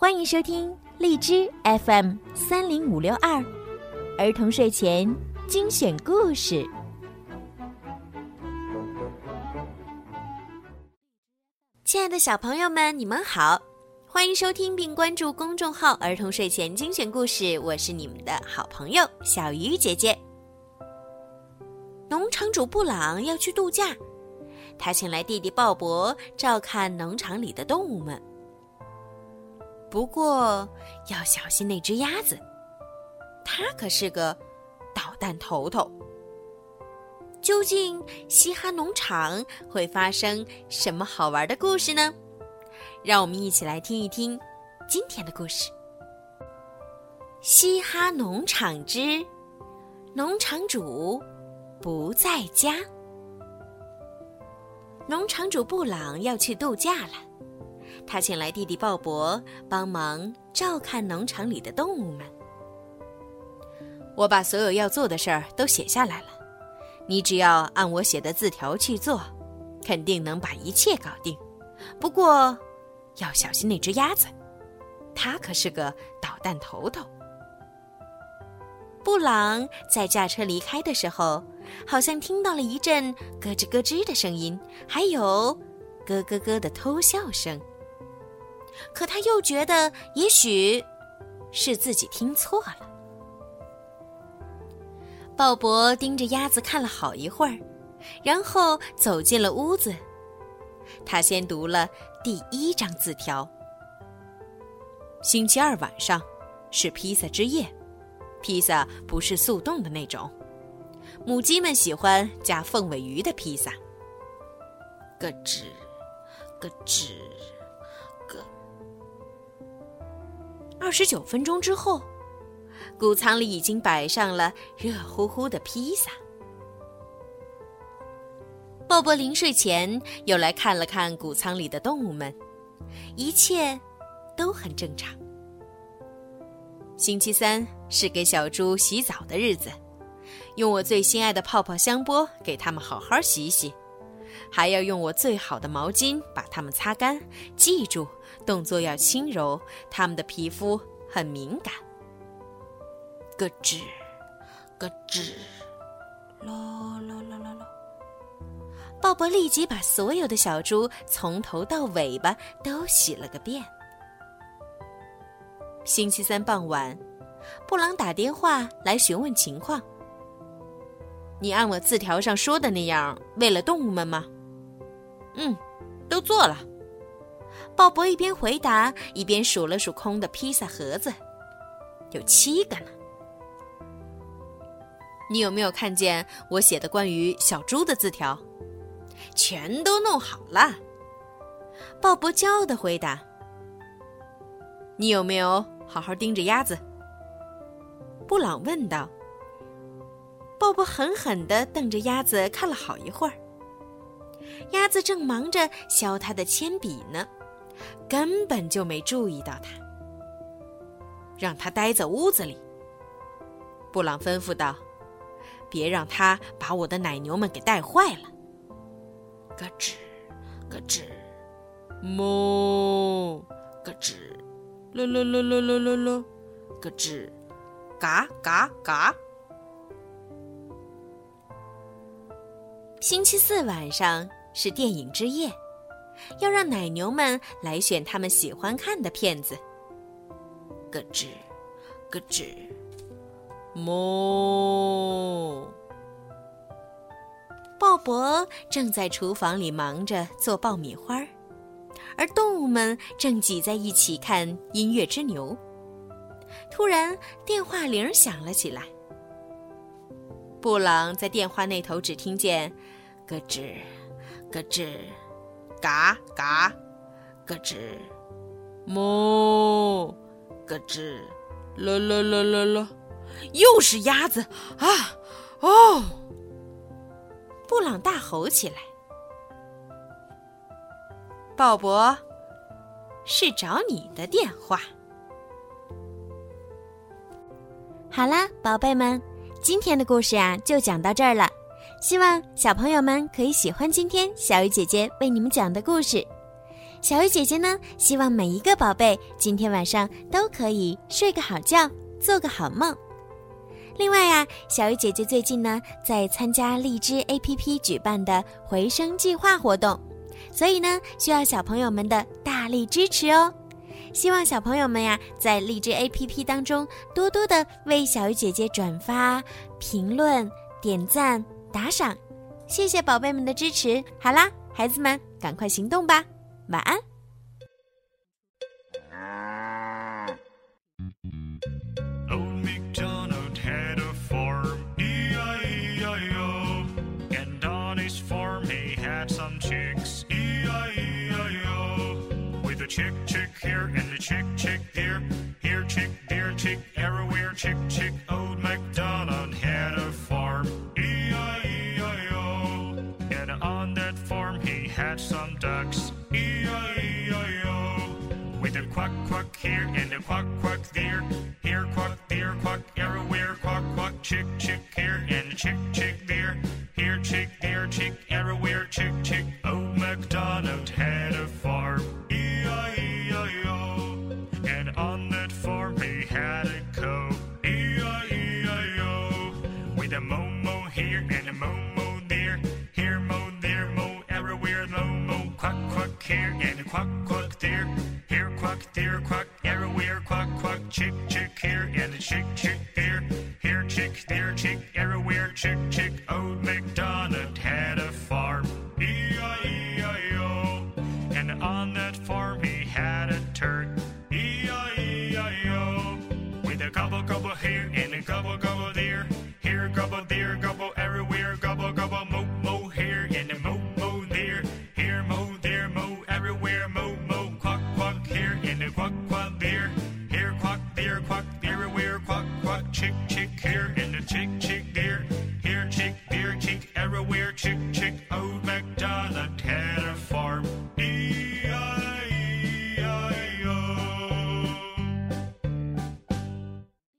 欢迎收听荔枝 FM 三零五六二儿童睡前精选故事。亲爱的小朋友们，你们好，欢迎收听并关注公众号“儿童睡前精选故事”，我是你们的好朋友小鱼姐姐。农场主布朗要去度假，他请来弟弟鲍勃照看农场里的动物们。不过要小心那只鸭子，它可是个捣蛋头头。究竟嘻哈农场会发生什么好玩的故事呢？让我们一起来听一听今天的故事：嘻哈农场之农场主不在家。农场主布朗要去度假了。他请来弟弟鲍勃帮忙照看农场里的动物们。我把所有要做的事儿都写下来了，你只要按我写的字条去做，肯定能把一切搞定。不过，要小心那只鸭子，它可是个捣蛋头头。布朗在驾车离开的时候，好像听到了一阵咯吱咯吱的声音，还有咯咯咯的偷笑声。可他又觉得，也许是自己听错了。鲍勃盯着鸭子看了好一会儿，然后走进了屋子。他先读了第一张字条：“星期二晚上是披萨之夜，披萨不是速冻的那种。母鸡们喜欢加凤尾鱼的披萨。”咯吱，咯吱。二十九分钟之后，谷仓里已经摆上了热乎乎的披萨。鲍勃临睡前又来看了看谷仓里的动物们，一切都很正常。星期三是给小猪洗澡的日子，用我最心爱的泡泡香波给它们好好洗洗。还要用我最好的毛巾把它们擦干，记住动作要轻柔，它们的皮肤很敏感。咯吱，咯吱，咯咯咯咯咯。鲍勃立即把所有的小猪从头到尾巴都洗了个遍。星期三傍晚，布朗打电话来询问情况。你按我字条上说的那样喂了动物们吗？嗯，都做了。鲍勃一边回答，一边数了数空的披萨盒子，有七个呢。你有没有看见我写的关于小猪的字条？全都弄好了。鲍勃骄傲的回答。你有没有好好盯着鸭子？布朗问道。鲍勃狠狠地瞪着鸭子看了好一会儿。鸭子正忙着削他的铅笔呢，根本就没注意到他。让他待在屋子里，布朗吩咐道：“别让他把我的奶牛们给带坏了。”咯吱，咯吱，哞，咯吱，咯咯咯咯咯咯咯，咯吱，嘎嘎嘎。星期四晚上是电影之夜，要让奶牛们来选他们喜欢看的片子。咯吱，咯吱，哞。鲍勃正在厨房里忙着做爆米花，而动物们正挤在一起看《音乐之牛》。突然，电话铃响了起来。布朗在电话那头只听见“咯吱，咯吱，嘎嘎，咯吱，哞，咯吱，咯咯咯咯咯”，又是鸭子啊！哦！布朗大吼起来。鲍勃，是找你的电话。好啦，宝贝们。今天的故事啊，就讲到这儿了。希望小朋友们可以喜欢今天小鱼姐姐为你们讲的故事。小鱼姐姐呢，希望每一个宝贝今天晚上都可以睡个好觉，做个好梦。另外呀，小鱼姐姐最近呢在参加荔枝 APP 举办的回声计划活动，所以呢需要小朋友们的大力支持哦。希望小朋友们呀在荔枝 APP 当中多多的为小鱼姐姐转发、评论、点赞、打赏，谢谢宝贝们的支持。好啦，孩子们，赶快行动吧！晚安。Chick, chick here and a chick, chick there. Here chick, there chick, everywhere chick, chick. Old MacDonald had a farm, E-I-E-I-O. And on that farm he had some ducks, E-I-E-I-O. With a quack, quack here and a quack, quack there. Here quack, there quack, everywhere quack, quack. Chick, chick here and a chick, chick Old MacDonald had a farm, E-I-E-I-O. And on that farm he had a turk, E-I-E-I-O. With a gobble gobble here and a gobble gobble there, here gobble there gobble